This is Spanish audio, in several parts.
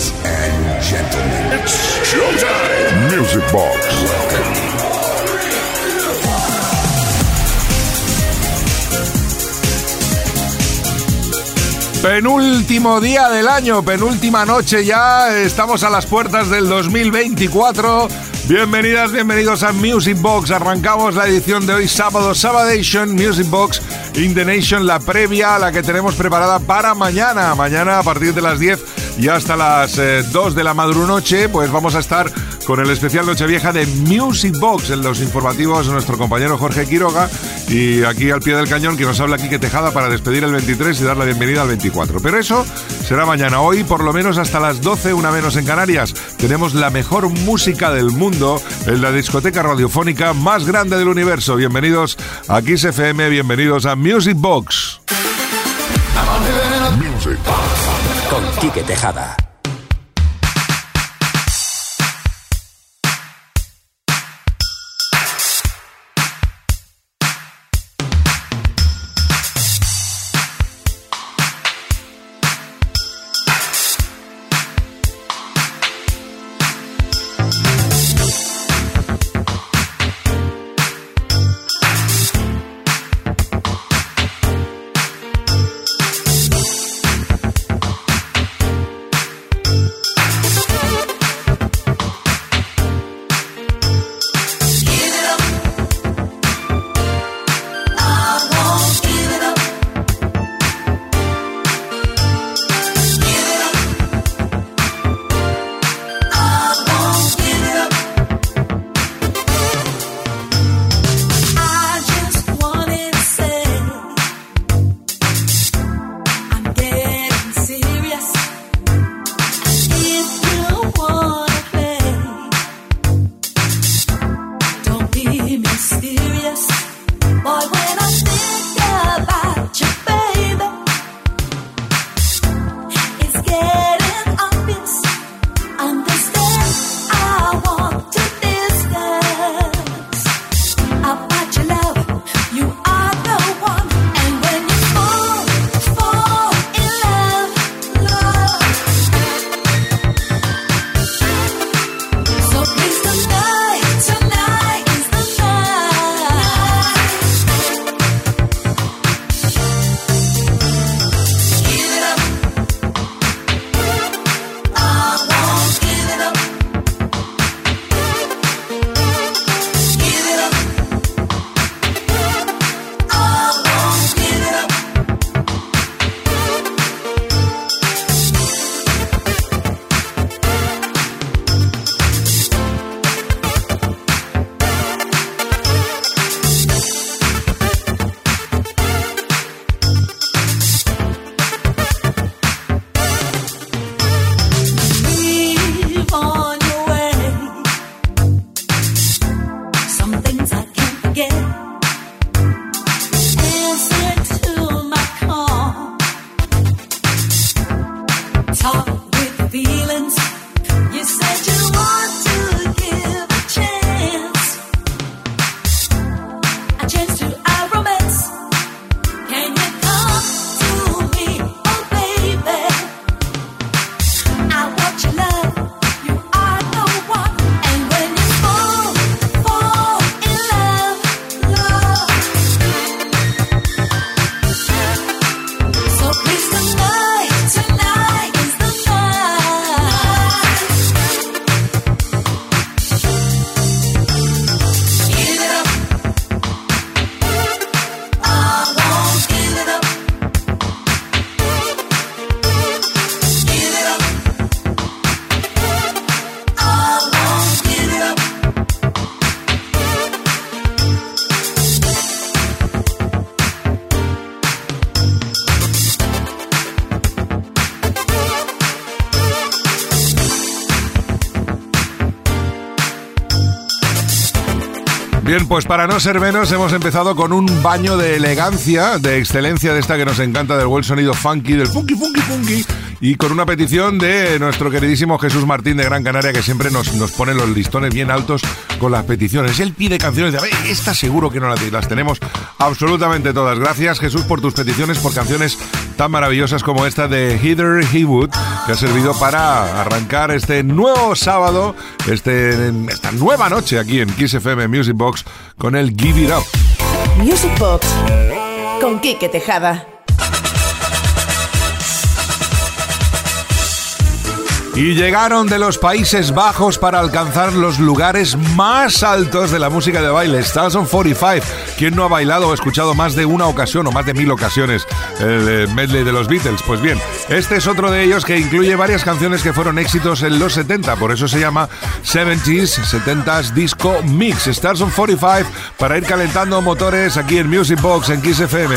Ladies and gentlemen, it's showtime. Music Box. Penúltimo día del año, penúltima noche ya, estamos a las puertas del 2024. Bienvenidas, bienvenidos a Music Box. Arrancamos la edición de hoy, sábado, Sabadation, Music Box in the Nation, la previa, la que tenemos preparada para mañana. Mañana a partir de las 10 y hasta las 2 eh, de la madrunoche, pues vamos a estar con el especial Nochevieja de Music Box en los informativos de nuestro compañero Jorge Quiroga y aquí al pie del cañón que nos habla Quique Tejada para despedir el 23 y dar la bienvenida al 24. Pero eso será mañana. Hoy, por lo menos hasta las 12, una menos en Canarias, tenemos la mejor música del mundo en la discoteca radiofónica más grande del universo. Bienvenidos a Kiss FM, bienvenidos a Music Box. Music Box con Quique Tejada. Pues para no ser menos, hemos empezado con un baño de elegancia, de excelencia de esta que nos encanta, del buen sonido funky, del funky, funky, funky, y con una petición de nuestro queridísimo Jesús Martín de Gran Canaria, que siempre nos, nos pone los listones bien altos con las peticiones. Él pide canciones de, está seguro que no las, las tenemos absolutamente todas. Gracias Jesús por tus peticiones, por canciones tan maravillosas como esta de Heather Hewood, que ha servido para arrancar este nuevo sábado, este, esta nueva noche aquí en Kiss FM Music Box con el Give It Up. Music Box con Kike Tejada. Y llegaron de los Países Bajos para alcanzar los lugares más altos de la música de baile. Stars on 45. ¿Quién no ha bailado o escuchado más de una ocasión o más de mil ocasiones el medley de los Beatles? Pues bien, este es otro de ellos que incluye varias canciones que fueron éxitos en los 70. Por eso se llama 70s, 70s Disco Mix. Stars on 45 para ir calentando motores aquí en Music Box en Kiss FM.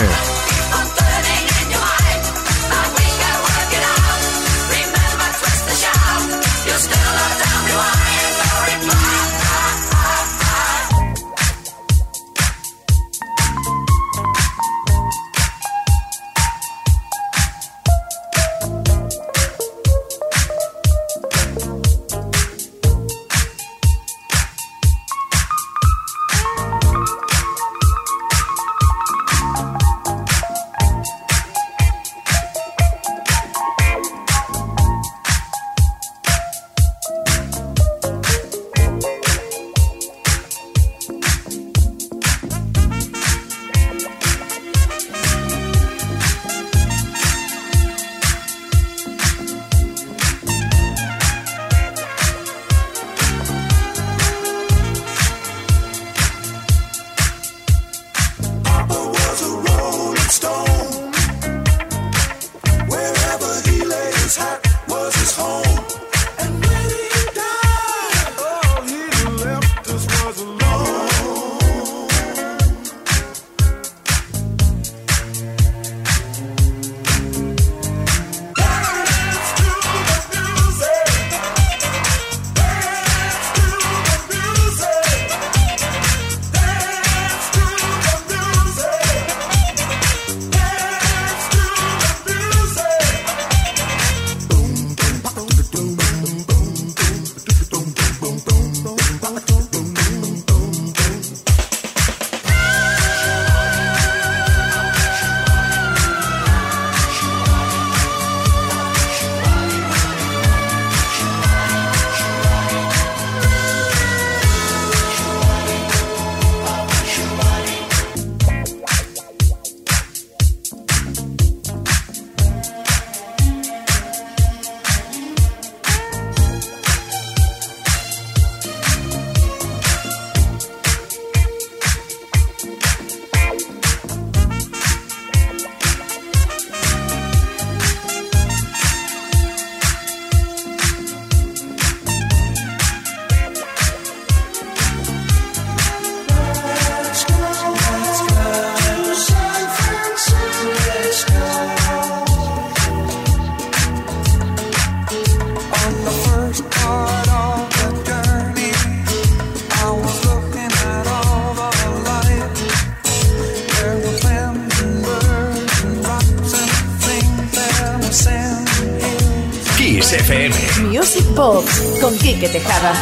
Con Quique Tejada.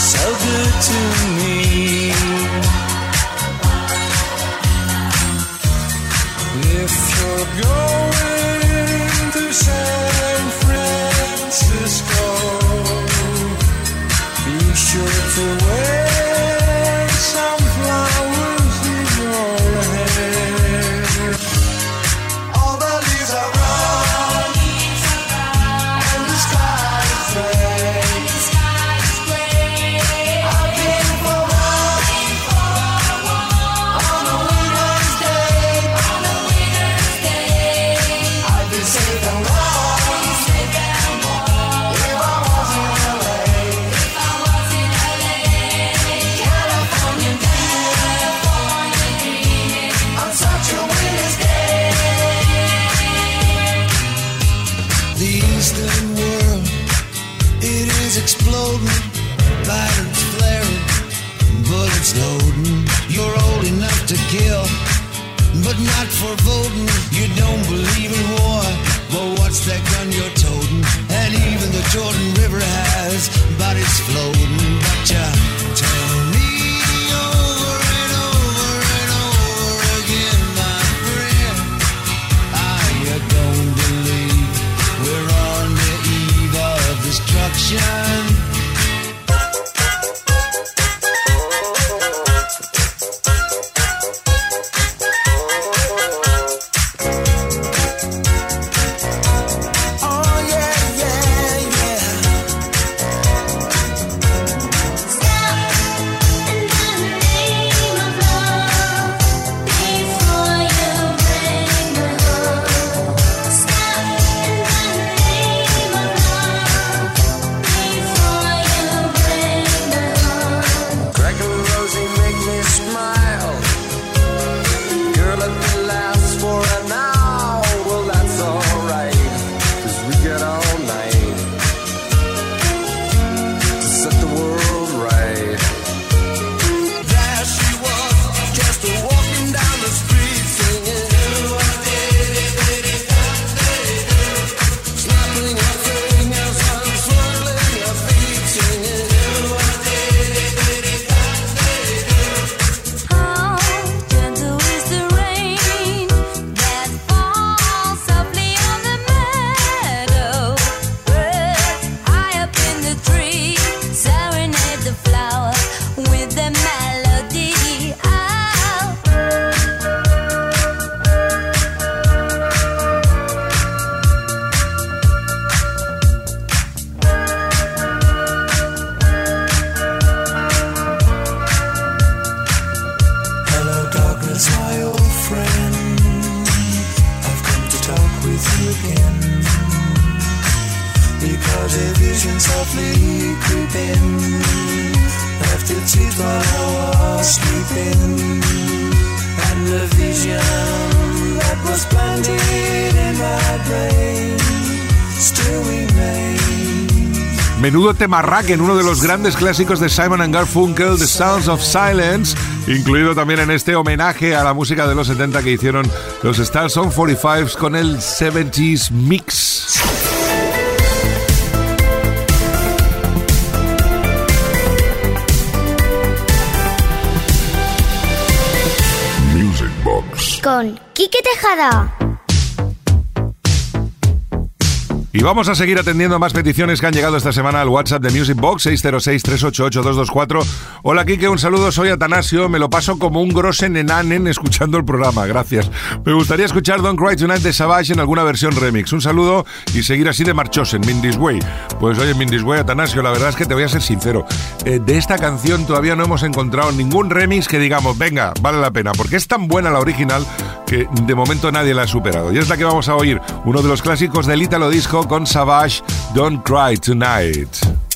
but not for voting. You don't believe in war, but Yeah. Softly creeping left. Menudo tema rack en uno de los grandes clásicos de Simon and Garfunkel, The Sounds of Silence, incluido también en este homenaje a la música de los 70 que hicieron los Stars on 45 con el 70s Mix. Con Quique Tejada. Y vamos a seguir atendiendo más peticiones que han llegado esta semana al WhatsApp de Music Box 606-388-224. Hola Kike, un saludo, soy Atanasio, me lo paso como un grosen enanen escuchando el programa, gracias. Me gustaría escuchar Don't Cry Tonight de Savage en alguna versión remix. Un saludo y seguir así de marchos en Mindy's Way. Pues oye, Mindy's Way, Atanasio, la verdad es que te voy a ser sincero. eh, de esta canción todavía no hemos encontrado ningún remix que digamos, venga, vale la pena, porque es tan buena la original que de momento nadie la ha superado. Y es la que vamos a oír, uno de los clásicos del Italo Disco con Savage, Don't Cry Tonight.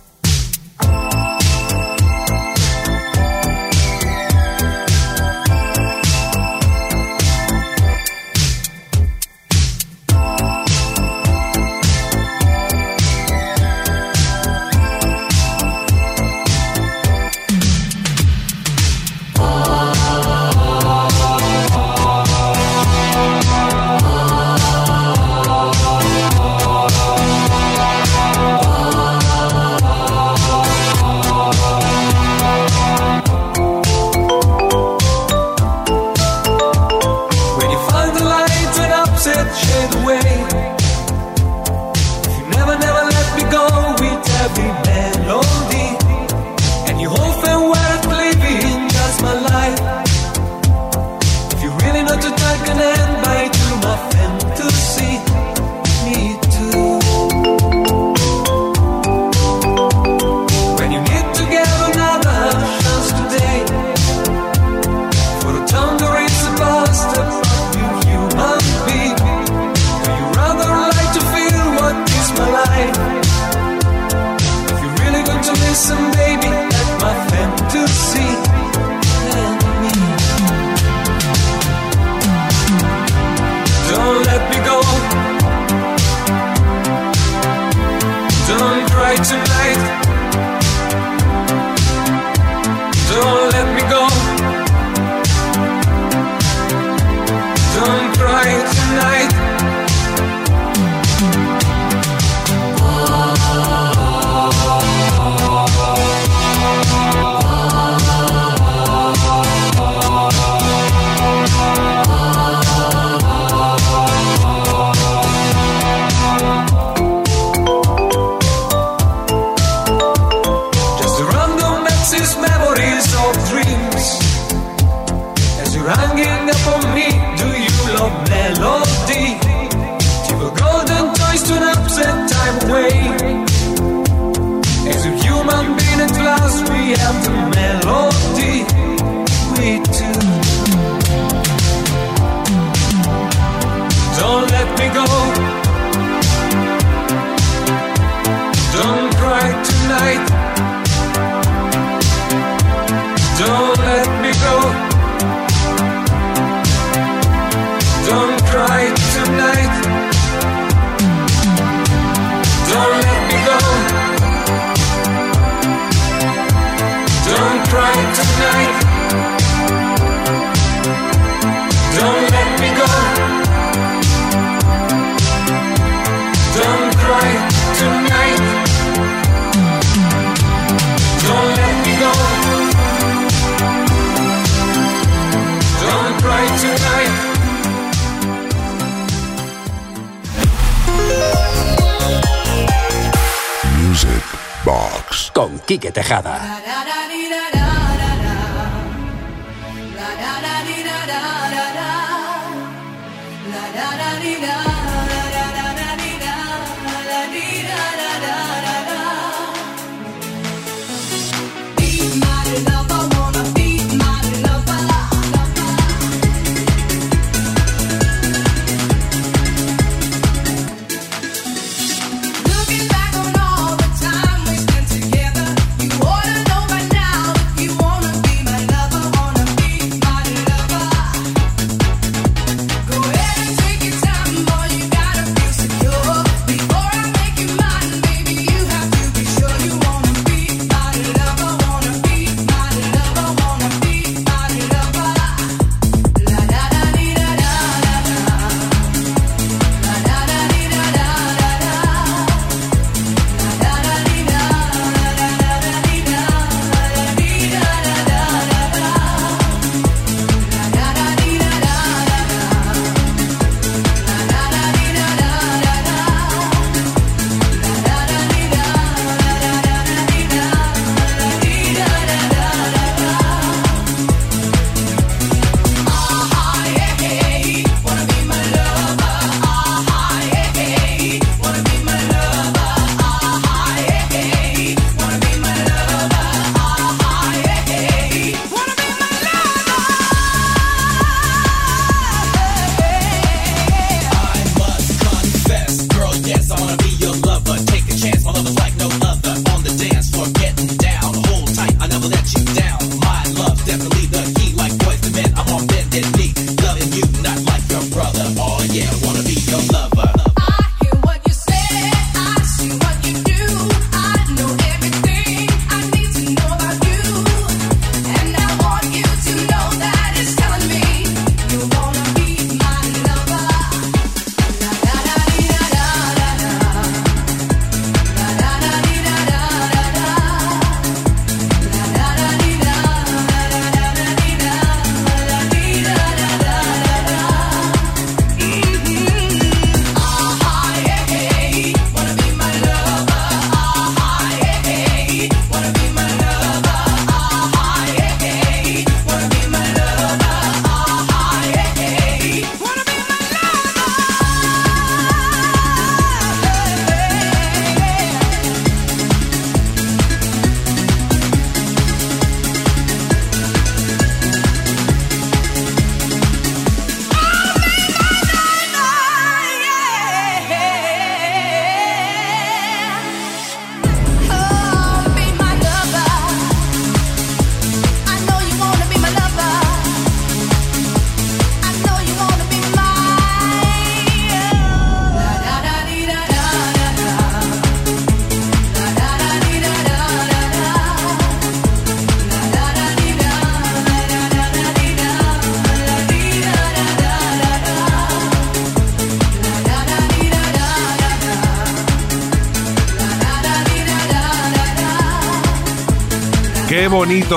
Con Quique Tejada.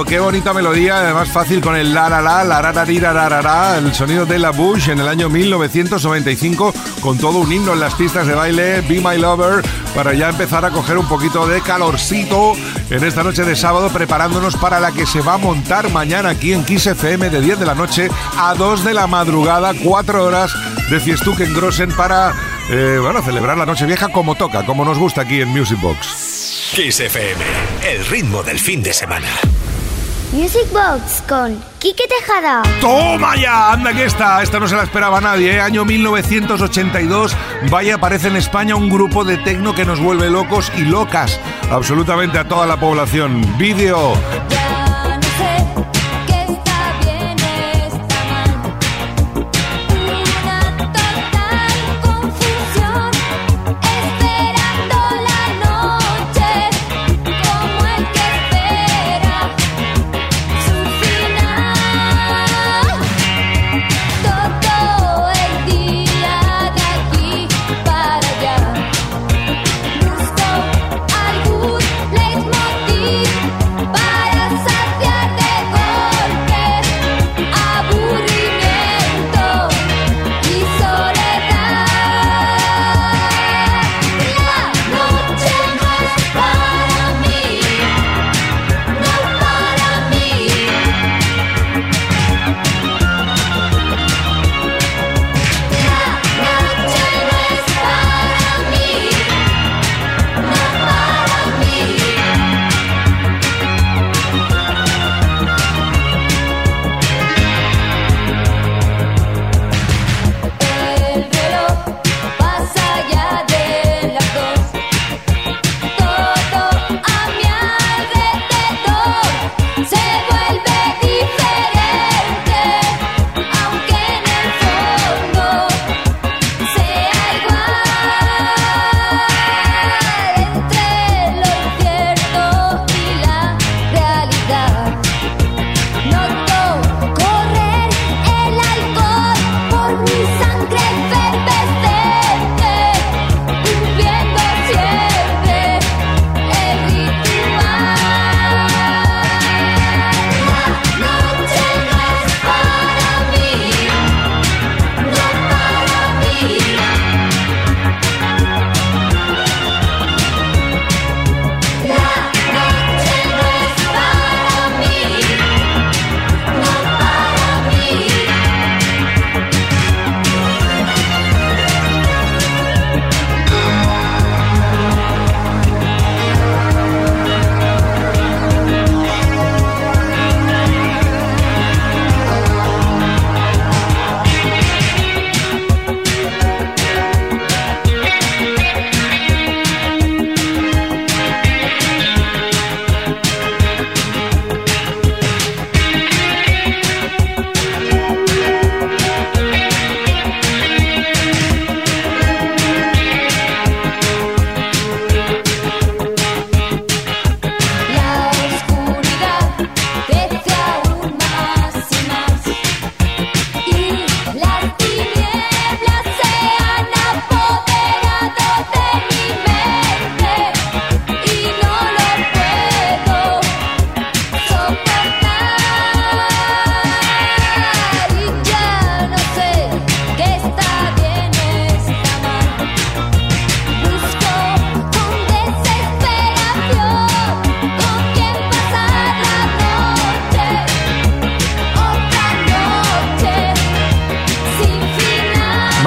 Qué bonita melodía, además fácil con el la la la, la ra, ra, ra, el sonido de la Bush en el año 1995 con todo un himno en las pistas de baile, Be My Lover, para ya empezar a coger un poquito de calorcito en esta noche de sábado preparándonos para la que se va a montar mañana aquí en Kiss FM de 10 de la noche a 2 de la madrugada, 4 horas de fiestuque en Grossen para eh, bueno, celebrar la noche vieja como toca, como nos gusta aquí en Music Box. Kiss FM, el ritmo del fin de semana. Music Box con Quique Tejada. ¡Toma ya! ¡Anda que esta! Esta no se la esperaba nadie, ¿eh? Año 1982. Vaya, aparece en España un grupo de tecno que nos vuelve locos y locas absolutamente a toda la población. Vídeo.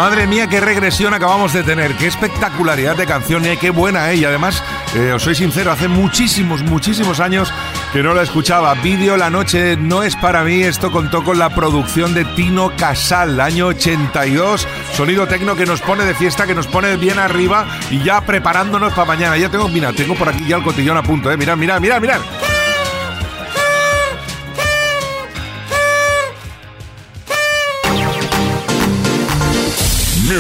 Madre mía, qué regresión acabamos de tener, qué espectacularidad de canción, eh, qué buena, eh. Y además, eh, os soy sincero, hace muchísimos, muchísimos años que no la escuchaba. Vídeo La Noche no es para mí, esto contó con la producción de Tino Casal, año 82. Sonido tecno que nos pone de fiesta, que nos pone bien arriba y ya preparándonos para mañana. Ya tengo, mira, tengo por aquí ya el cotillón a punto, eh. Mirad, mirad, mirad, mirad.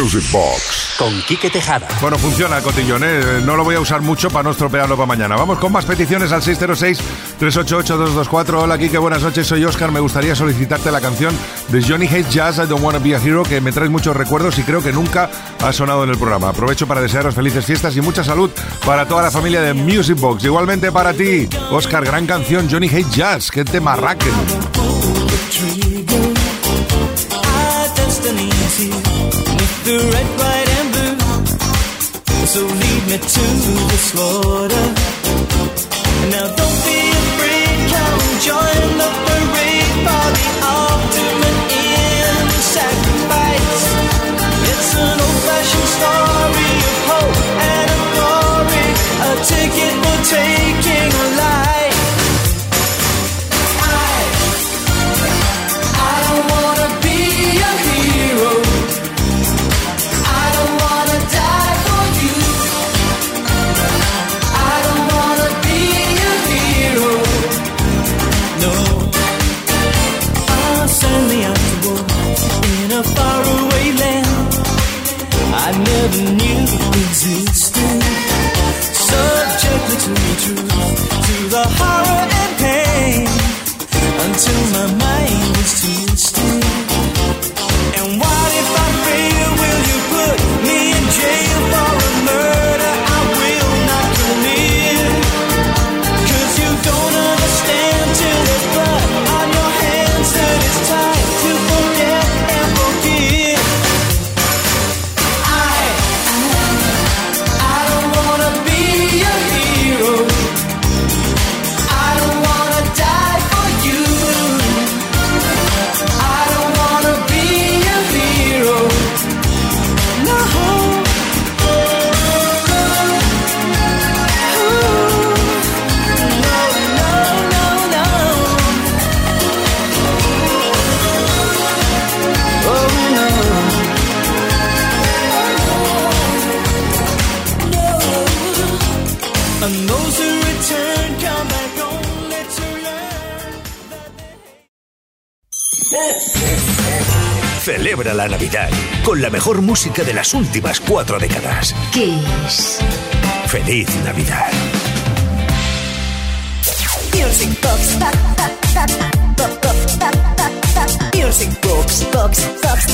Music Box. Con Quique Tejada. Bueno, funciona el cotillón, ¿eh? No lo voy a usar mucho para no estropearlo para mañana. Vamos con más peticiones al 606-388-224. Hola, Kike, buenas noches. Soy Oscar. Me gustaría solicitarte la canción de Johnny Hates Jazz, I Don't Wanna Be a Hero, que me trae muchos recuerdos y creo que nunca ha sonado en el programa. Aprovecho para desearos felices fiestas y mucha salud para toda la familia de Music Box. Igualmente para ti, Oscar, gran canción, Johnny Hates Jazz. Que te marraquen. Our destiny's here with the red, white, and blue. So lead me to the slaughter. Now don't be afraid, come join the Celebra la Navidad con la mejor música de las últimas cuatro décadas. Kiss. Feliz Navidad. Music Box. Box. Box.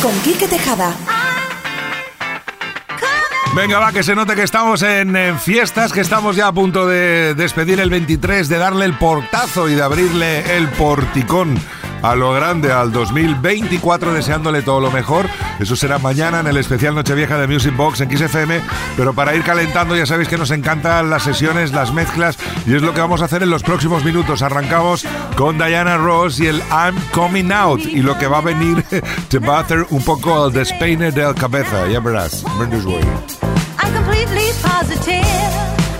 Con Quique Tejada. Venga, va, que se note que estamos en, en fiestas, que estamos ya a punto de despedir el 23, de darle el portazo y de abrirle el porticón a lo grande al 2024, deseándole todo lo mejor. Eso será mañana en el especial Nochevieja de Music Box en XFM. Pero para ir calentando, ya sabéis que nos encantan las sesiones, las mezclas, y es lo que vamos a hacer en los próximos minutos. Arrancamos con Diana Ross y el I'm Coming Out, y lo que va a venir te va a hacer un poco el despeine del cabeza. Ya verás. Brenda's Way. I'm completely positive.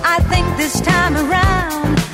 I think this time around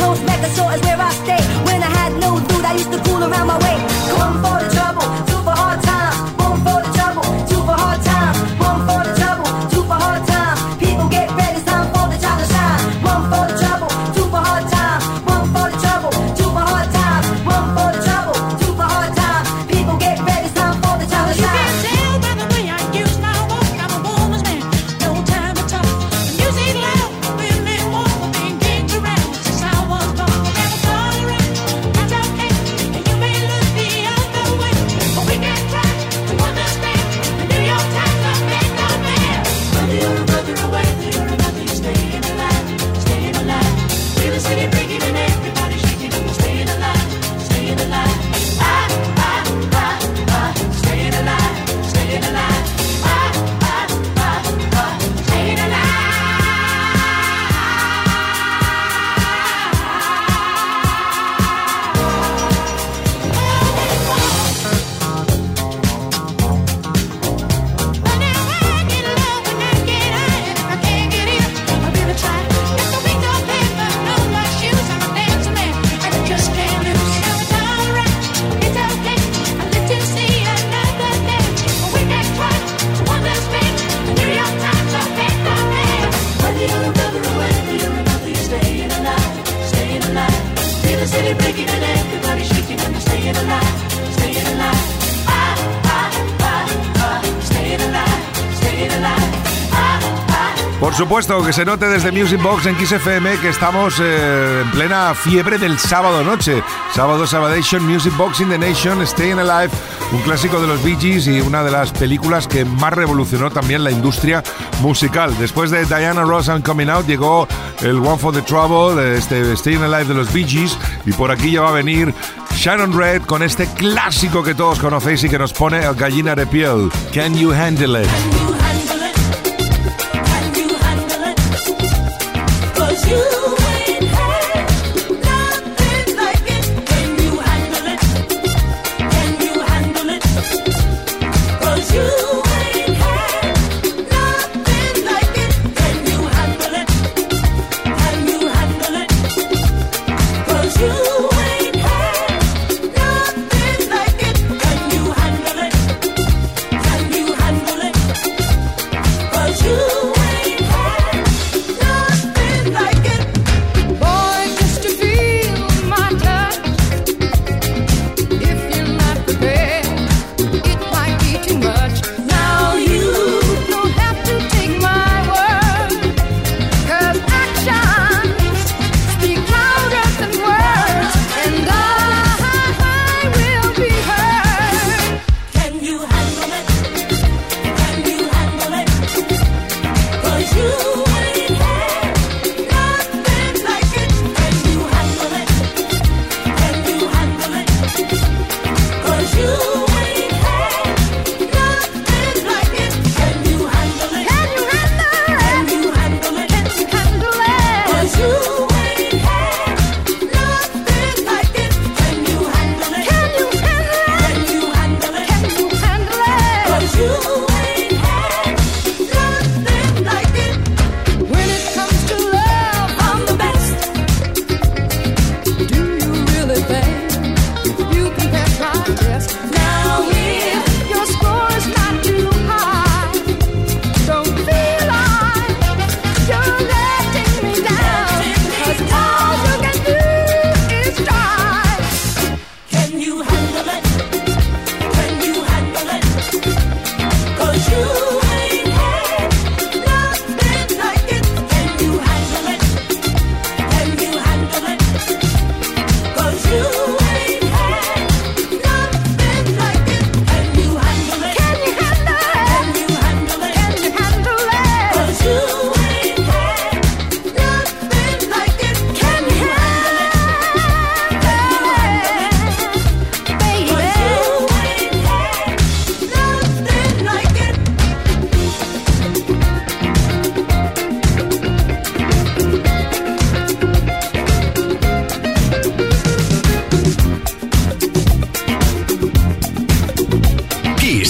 Por supuesto, que se note desde Music Box en XFM que estamos eh, en plena fiebre del sábado noche. Sábado, Sabadation, Music Box in the Nation, Staying Alive, un clásico de los Bee Gees y una de las películas que más revolucionó también la industria musical. Después de Diana Ross and Coming Out llegó el One for the Trouble, eh, este Staying Alive de los Bee Gees y por aquí ya va a venir Sharon Red con este clásico que todos conocéis y que nos pone el gallina de piel. Can you handle it?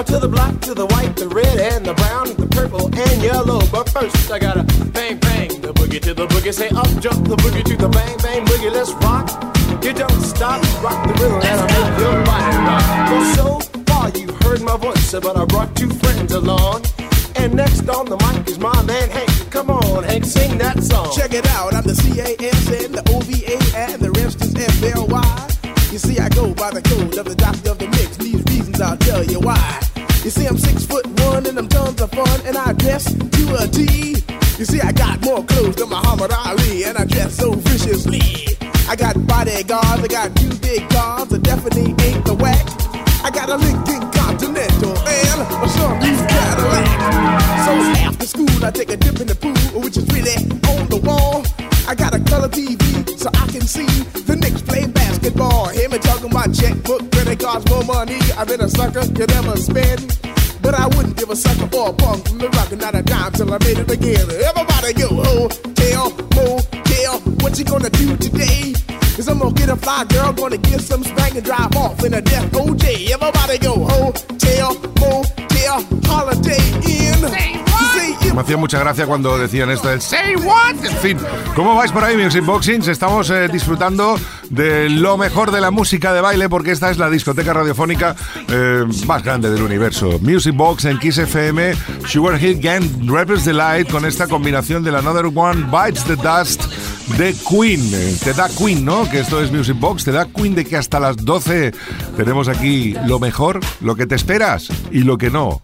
Oh, to the black, to the white, the red, and the brown, the purple, and yellow. But first, I gotta bang, bang, the boogie to the boogie. Say up, jump the boogie to the bang, bang, boogie. Let's rock. You don't stop, rock the rhythm, and I make your body rock. Well, so far you've heard my voice, but I brought two friends along. And next on the mic is my man Hank. Come on, Hank, sing that song. Check it out, I'm the C-A-S-N, the O-V-A, and the rest is F-L-Y. You see, I go by the code of the doctor of the mix. These reasons I'll tell you why. You see, I'm six foot one and I'm tons of fun, and I dress to a T. You see, I got more clothes than Muhammad Ali, and I dress so viciously. I got bodyguards, I got two big cars, I definitely ain't the whack. I got a Lincoln Continental and a sunroof Cadillac. So after school, I take a dip in the pool, which is really on the wall. I got a color TV so I can see basketball. Hear me talking about checkbook, credit cards, more money. I've been a sucker you never spend. But I wouldn't give a sucker for a punk from the rock and not a dime till I made it again. Everybody go, hotel, motel, what you gonna do today? Cause I'm gonna get a fly girl, gonna get some spank and drive off in a death OJ. Everybody go, Hacía mucha gracia cuando decían esto del Say what? En fin, ¿cómo vais por ahí, Music Boxings? Estamos eh, disfrutando de lo mejor de la música de baile porque esta es la discoteca radiofónica eh, más grande del universo. Music Box en Kiss FM, Sugar Hill Gang, Rebels Delight con esta combinación del Another One Bites the Dust de Queen. Eh, Te da Queen, ¿no? Que esto es Music Box. Te da Queen de que hasta las 12 tenemos aquí lo mejor, lo que te esperas y lo que no.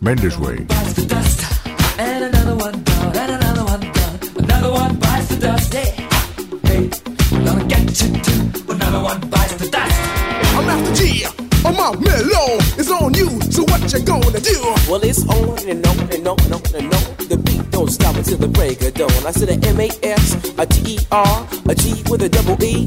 Mendes Way. Bites and another one down, and another one down, another one bites the dust. Hey, hey, gonna get you too. Another one bites the dust. I'm after G. I'm out mellow. It's on you. So what you gonna do? Well, it's on and on and on and on and on. The beat don't stop until the break of dawn. I said a M A S, a T E R, a G with a double E.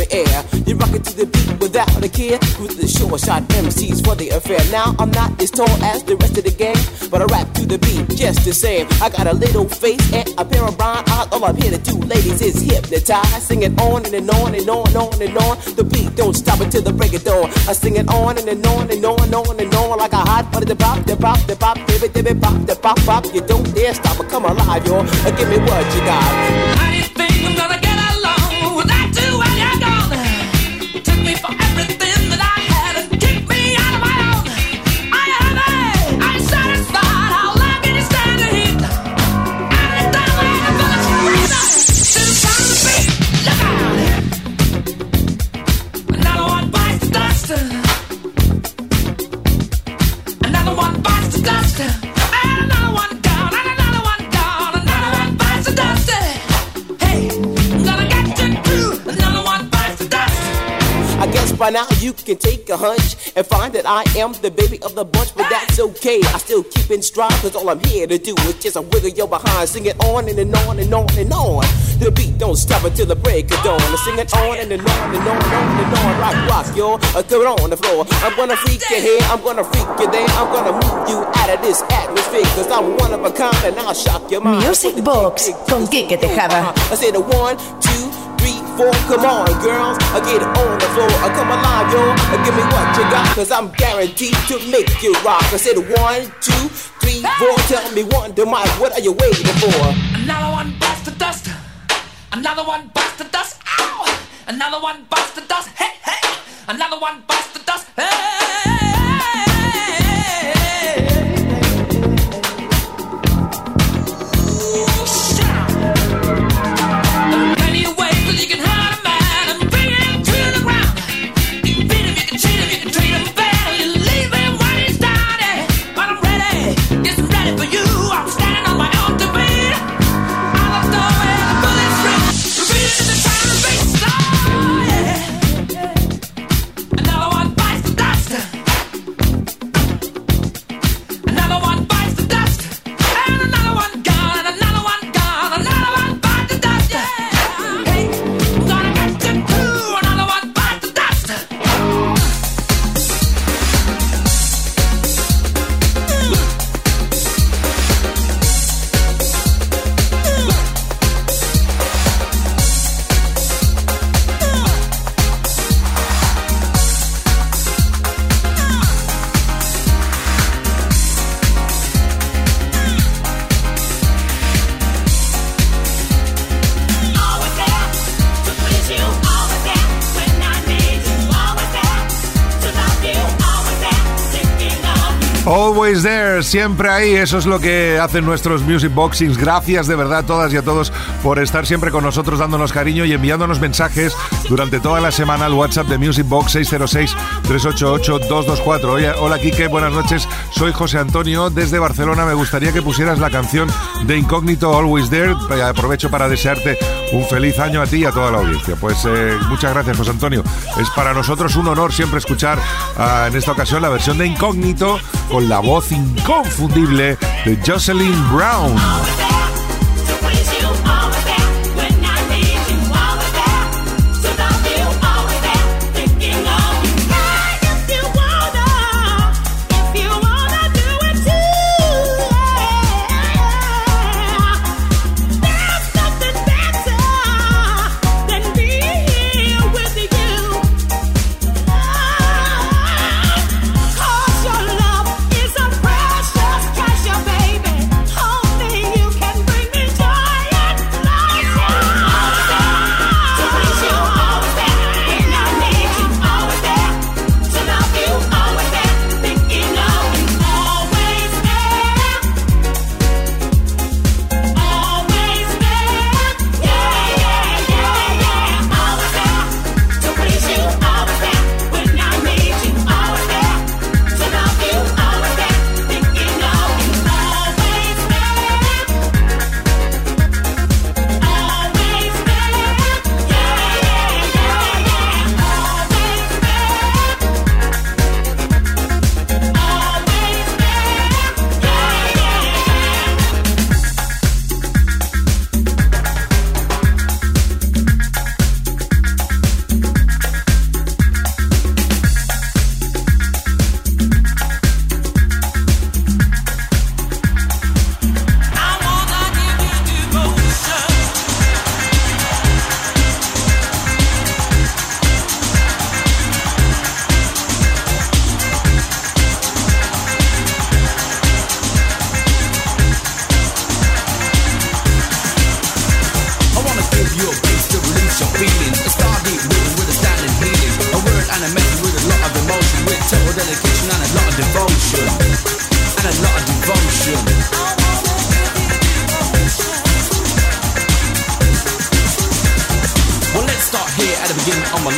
dairy air. You rock it to the beat without a care. With the short shot MCs for the affair. Now I'm not as tall as the rest of the gang, but I rap to the beat just the same. I got a little face and a pair of brown eyes. All I'm here to do, ladies, is hypnotize. Sing it on and, and on and on and on and on. The beat don't stop until the break of dawn. I sing it on and, and on and on and on and on like a hot butter. The pop, the pop, the pop, dibby, dibby, pop, the pop, pop. You don't dare stop or come alive. Uh, Give me what you got. How do you think I'm gonna get by now you can take a hunch and find that I am the baby of the bunch, but that's okay. I still keep in stride, cause all I'm here to do is just a wiggle your behind, sing it on and, and on and on and on. The beat don't stop until the break of dawn. I sing it on and, and on and on and on and on. Rock, rock, yo, uh, throw it on the floor. I'm gonna freak you here, I'm gonna freak you there. I'm gonna move you out of this atmosphere, cause I'm one of a kind and I'll shock your mind. Music Box con Quique Tejada. I said a one, two, three, four. Come on, girls, I get on the floor. I come alive, yo. I give me what you got, cause I'm guaranteed to make you rock. I said one, two, three, four. Tell me one, the mic, what are you waiting for? Another one bites the dust. Another one bites the dust. Ow! Another one bites the dust. Hey, hey! Another one bites the dust. Hey! Siempre ahí, eso es lo que hacen nuestros Music Boxings. Gracias de verdad a todas y a todos por estar siempre con nosotros, dándonos cariño y enviándonos mensajes durante toda la semana al WhatsApp de Music Box 606-388-224. Oye, hola Kike, buenas noches, soy José Antonio desde Barcelona. Me gustaría que pusieras la canción de Incógnito Always There. Aprovecho para desearte un feliz año a ti y a toda la audiencia. Pues eh, muchas gracias, José Antonio. Es para nosotros un honor siempre escuchar ah, en esta ocasión la versión de Incógnito con la voz inconfundible de Jocelyn Brown.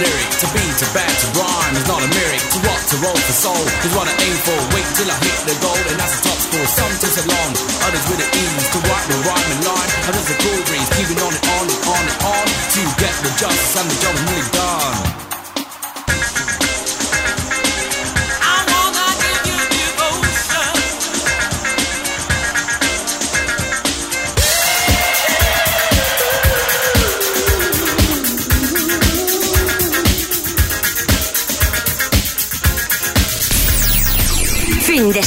Lyric. To be, to bad, to rhyme is not a lyric. To rock, to roll for soul is what I aim for. Wait till I hit the goal, and that's the top score. Some takes a long, others with the ease. To write the rhyme and line, others a cool breeze. Keeping on and on and on and on. To get the justice and the job is nearly done.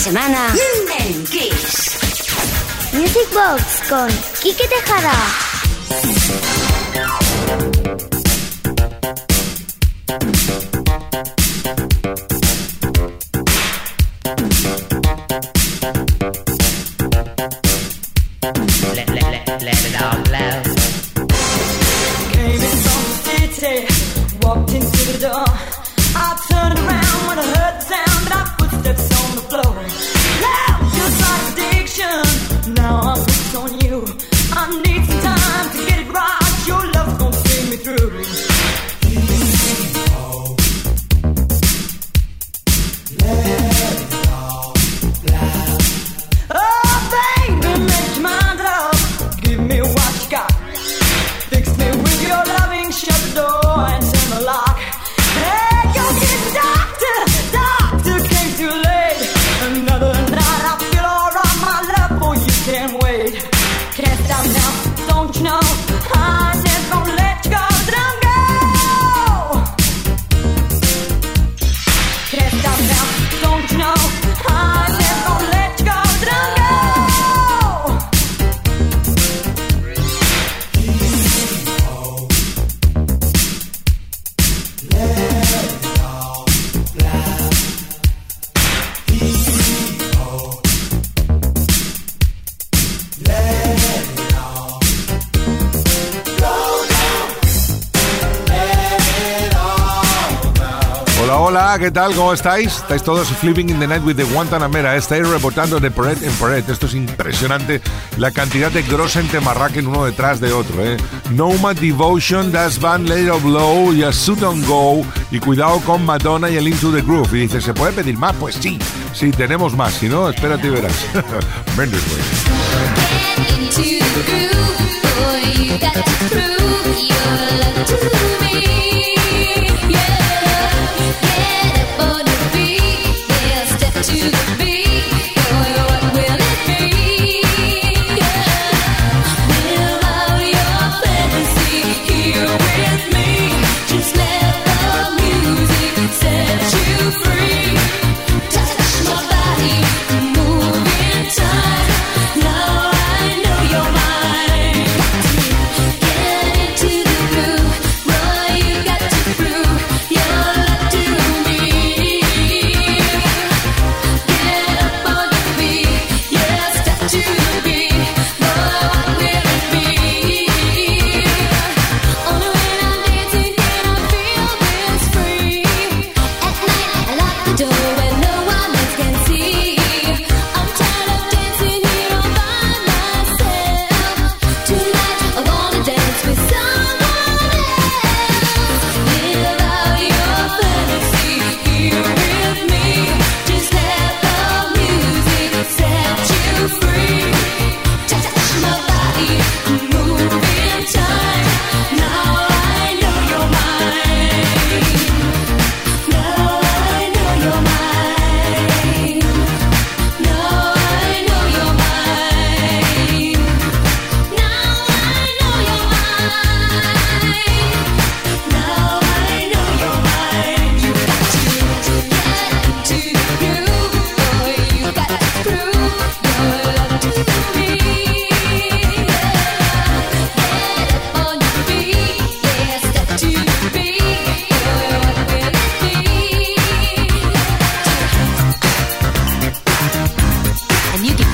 Semana en Kiss. Music Box con Quique Tejada. ¿Qué tal? ¿Cómo estáis? Estáis todos flipping in the night with the Guantanamera. Estáis reportando de pared en pared. Esto es impresionante. La cantidad de grosen temarraquen uno detrás de otro, ¿eh? Nomad Devotion, Das Van Let It Blow y A Suit on Go. Y cuidado con Madonna y el Into the Groove. Y dice, ¿se puede pedir más? Pues sí, sí, tenemos más. Si no, espérate y verás. Mendes, güey. To the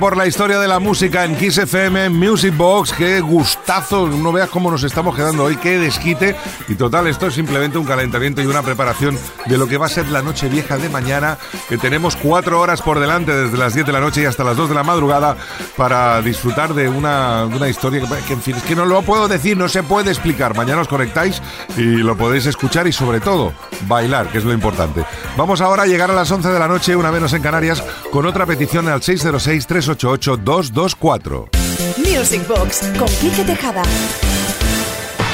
por la historia de la música en Kiss FM, Music Box, qué gustazo, no veas cómo nos estamos quedando hoy, qué desquite. Y total, esto es simplemente un calentamiento y una preparación de lo que va a ser la noche vieja de mañana, que tenemos cuatro horas por delante, desde las 10 de la noche y hasta las 2 de la madrugada, para disfrutar de una, una historia que, en fin, es que no lo puedo decir, no se puede explicar. Mañana os conectáis y lo podéis escuchar y sobre todo, bailar, que es lo importante. Vamos ahora a llegar a las 11 de la noche, una menos en Canarias, con otra petición al 606-388-224. Music Box con Quique Tejada.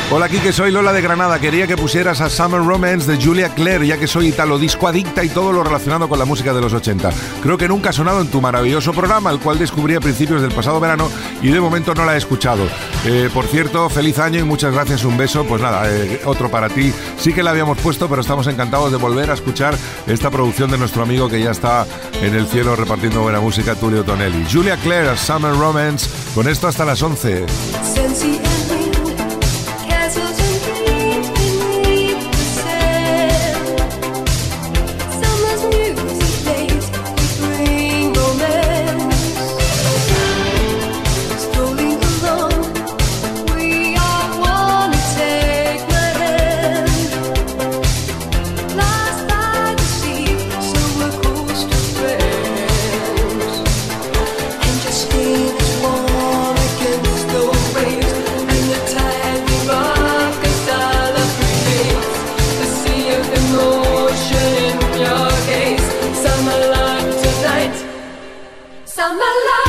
Hola Kike, soy Lola de Granada. Quería que pusieras a Summer Romance de Julia Clare, ya que soy italo disco adicta y todo lo relacionado con la música de los 80. Creo que nunca ha sonado en tu maravilloso programa, el cual descubrí a principios del pasado verano y de momento no la he escuchado. Eh, por cierto, feliz año y muchas gracias, un beso. Pues nada, eh, otro para ti. Sí que la habíamos puesto, pero estamos encantados de volver a escuchar esta producción de nuestro amigo que ya está en el cielo repartiendo buena música, Tulio Tonelli. Julia Clare, Summer Romance. Con esto hasta las 11. Since the end I'm alive.